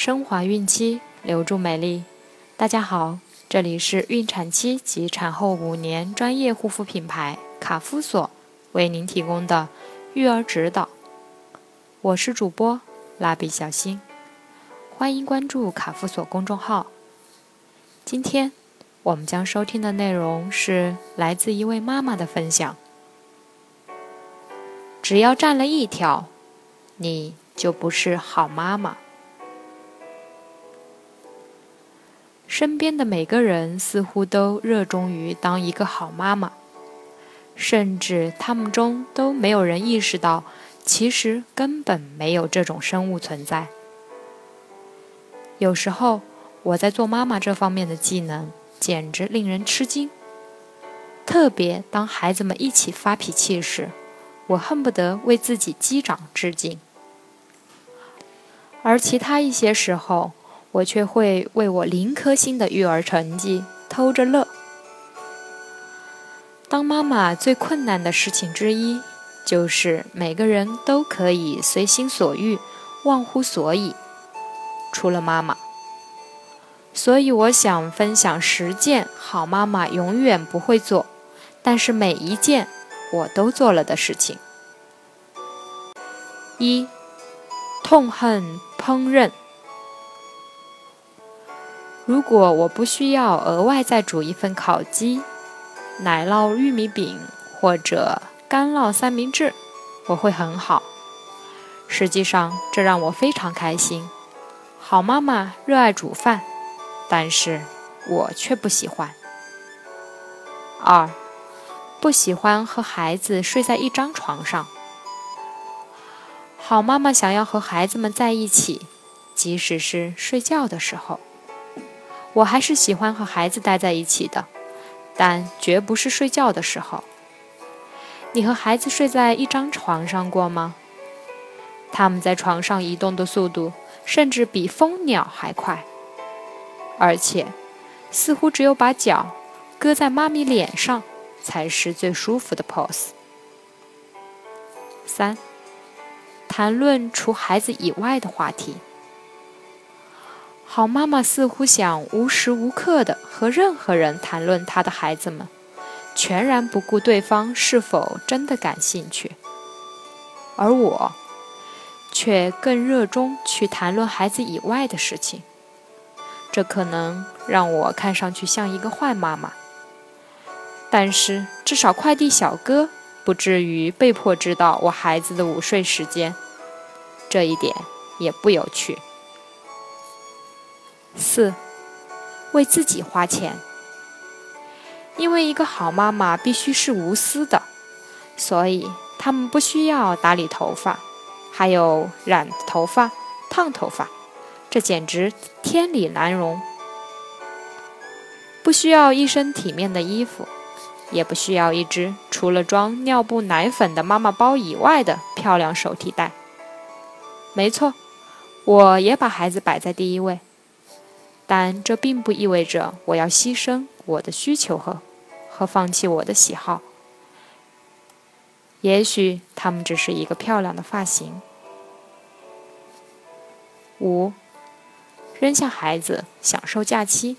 升华孕期，留住美丽。大家好，这里是孕产期及产后五年专业护肤品牌卡夫索为您提供的育儿指导。我是主播蜡笔小新，欢迎关注卡夫索公众号。今天我们将收听的内容是来自一位妈妈的分享。只要占了一条，你就不是好妈妈。身边的每个人似乎都热衷于当一个好妈妈，甚至他们中都没有人意识到，其实根本没有这种生物存在。有时候，我在做妈妈这方面的技能简直令人吃惊，特别当孩子们一起发脾气时，我恨不得为自己击掌致敬。而其他一些时候，我却会为我零颗星的育儿成绩偷着乐。当妈妈最困难的事情之一，就是每个人都可以随心所欲、忘乎所以，除了妈妈。所以，我想分享十件好妈妈永远不会做，但是每一件我都做了的事情。一，痛恨烹饪。如果我不需要额外再煮一份烤鸡、奶酪玉米饼或者干酪三明治，我会很好。实际上，这让我非常开心。好妈妈热爱煮饭，但是我却不喜欢。二，不喜欢和孩子睡在一张床上。好妈妈想要和孩子们在一起，即使是睡觉的时候。我还是喜欢和孩子待在一起的，但绝不是睡觉的时候。你和孩子睡在一张床上过吗？他们在床上移动的速度甚至比蜂鸟还快，而且似乎只有把脚搁在妈咪脸上才是最舒服的 pose。三，谈论除孩子以外的话题。好妈妈似乎想无时无刻地和任何人谈论她的孩子们，全然不顾对方是否真的感兴趣。而我，却更热衷去谈论孩子以外的事情。这可能让我看上去像一个坏妈妈，但是至少快递小哥不至于被迫知道我孩子的午睡时间，这一点也不有趣。四，为自己花钱。因为一个好妈妈必须是无私的，所以他们不需要打理头发，还有染头发、烫头发，这简直天理难容。不需要一身体面的衣服，也不需要一只除了装尿布、奶粉的妈妈包以外的漂亮手提袋。没错，我也把孩子摆在第一位。但这并不意味着我要牺牲我的需求和和放弃我的喜好。也许他们只是一个漂亮的发型。五，扔下孩子，享受假期。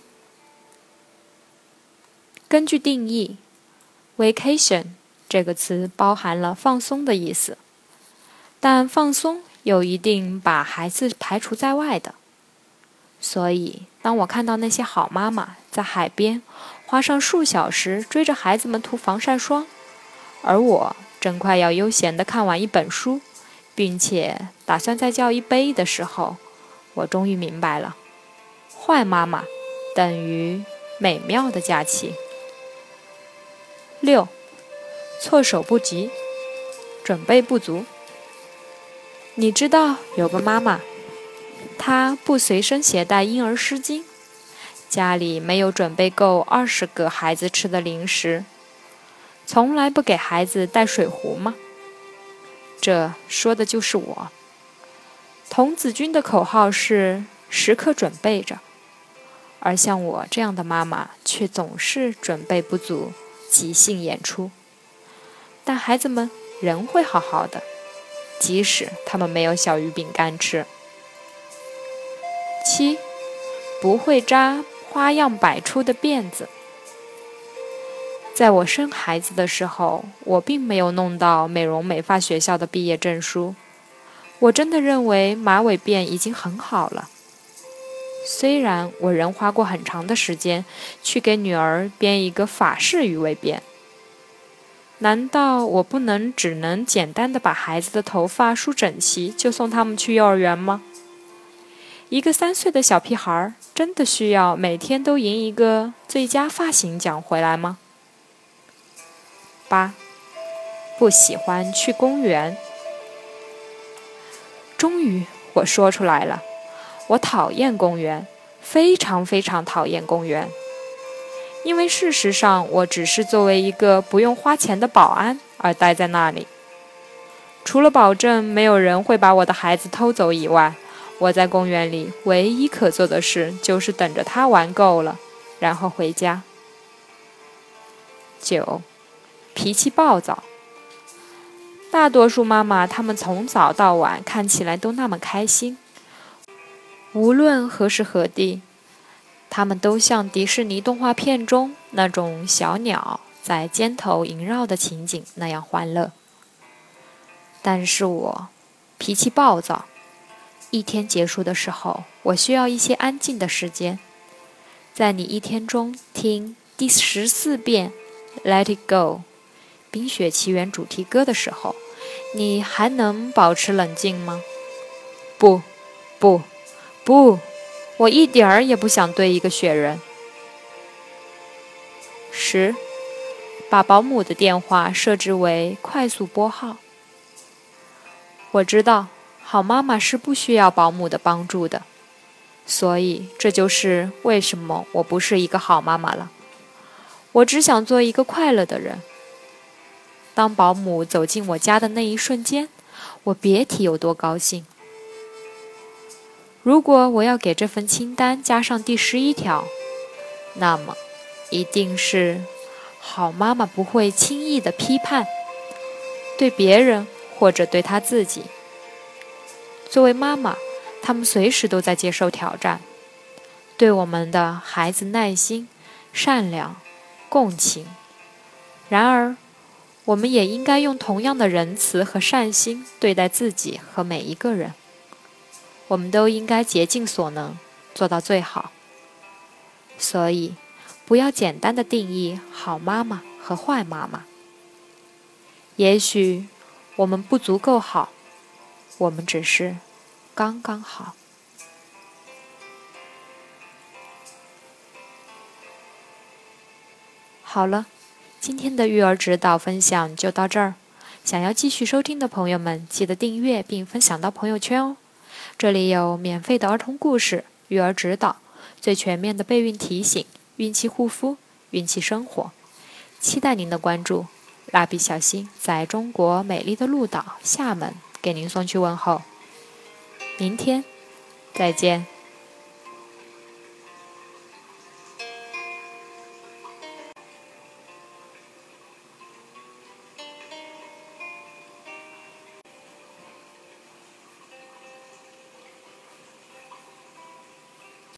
根据定义，vacation 这个词包含了放松的意思，但放松又一定把孩子排除在外的。所以，当我看到那些好妈妈在海边花上数小时追着孩子们涂防晒霜，而我正快要悠闲地看完一本书，并且打算再叫一杯的时候，我终于明白了：坏妈妈等于美妙的假期。六，措手不及，准备不足。你知道有个妈妈。他不随身携带婴儿湿巾，家里没有准备够二十个孩子吃的零食，从来不给孩子带水壶吗？这说的就是我。童子军的口号是时刻准备着，而像我这样的妈妈却总是准备不足，即兴演出。但孩子们仍会好好的，即使他们没有小鱼饼干吃。七，不会扎花样百出的辫子。在我生孩子的时候，我并没有弄到美容美发学校的毕业证书。我真的认为马尾辫已经很好了。虽然我仍花过很长的时间去给女儿编一个法式鱼尾辫。难道我不能只能简单的把孩子的头发梳整齐就送他们去幼儿园吗？一个三岁的小屁孩真的需要每天都赢一个最佳发型奖回来吗？八，不喜欢去公园。终于我说出来了，我讨厌公园，非常非常讨厌公园。因为事实上，我只是作为一个不用花钱的保安而待在那里。除了保证没有人会把我的孩子偷走以外，我在公园里唯一可做的事就是等着他玩够了，然后回家。九，脾气暴躁。大多数妈妈，她们从早到晚看起来都那么开心，无论何时何地。它们都像迪士尼动画片中那种小鸟在肩头萦绕的情景那样欢乐。但是我脾气暴躁，一天结束的时候，我需要一些安静的时间。在你一天中听第十四遍《Let It Go》《冰雪奇缘》主题歌的时候，你还能保持冷静吗？不，不，不。我一点儿也不想对一个雪人。十，把保姆的电话设置为快速拨号。我知道，好妈妈是不需要保姆的帮助的，所以这就是为什么我不是一个好妈妈了。我只想做一个快乐的人。当保姆走进我家的那一瞬间，我别提有多高兴。如果我要给这份清单加上第十一条，那么一定是好妈妈不会轻易的批判，对别人或者对她自己。作为妈妈，他们随时都在接受挑战，对我们的孩子耐心、善良、共情。然而，我们也应该用同样的仁慈和善心对待自己和每一个人。我们都应该竭尽所能做到最好，所以不要简单的定义好妈妈和坏妈妈。也许我们不足够好，我们只是刚刚好。好了，今天的育儿指导分享就到这儿。想要继续收听的朋友们，记得订阅并分享到朋友圈哦。这里有免费的儿童故事、育儿指导、最全面的备孕提醒、孕期护肤、孕期生活，期待您的关注。蜡笔小新在中国美丽的鹭岛厦门给您送去问候。明天再见。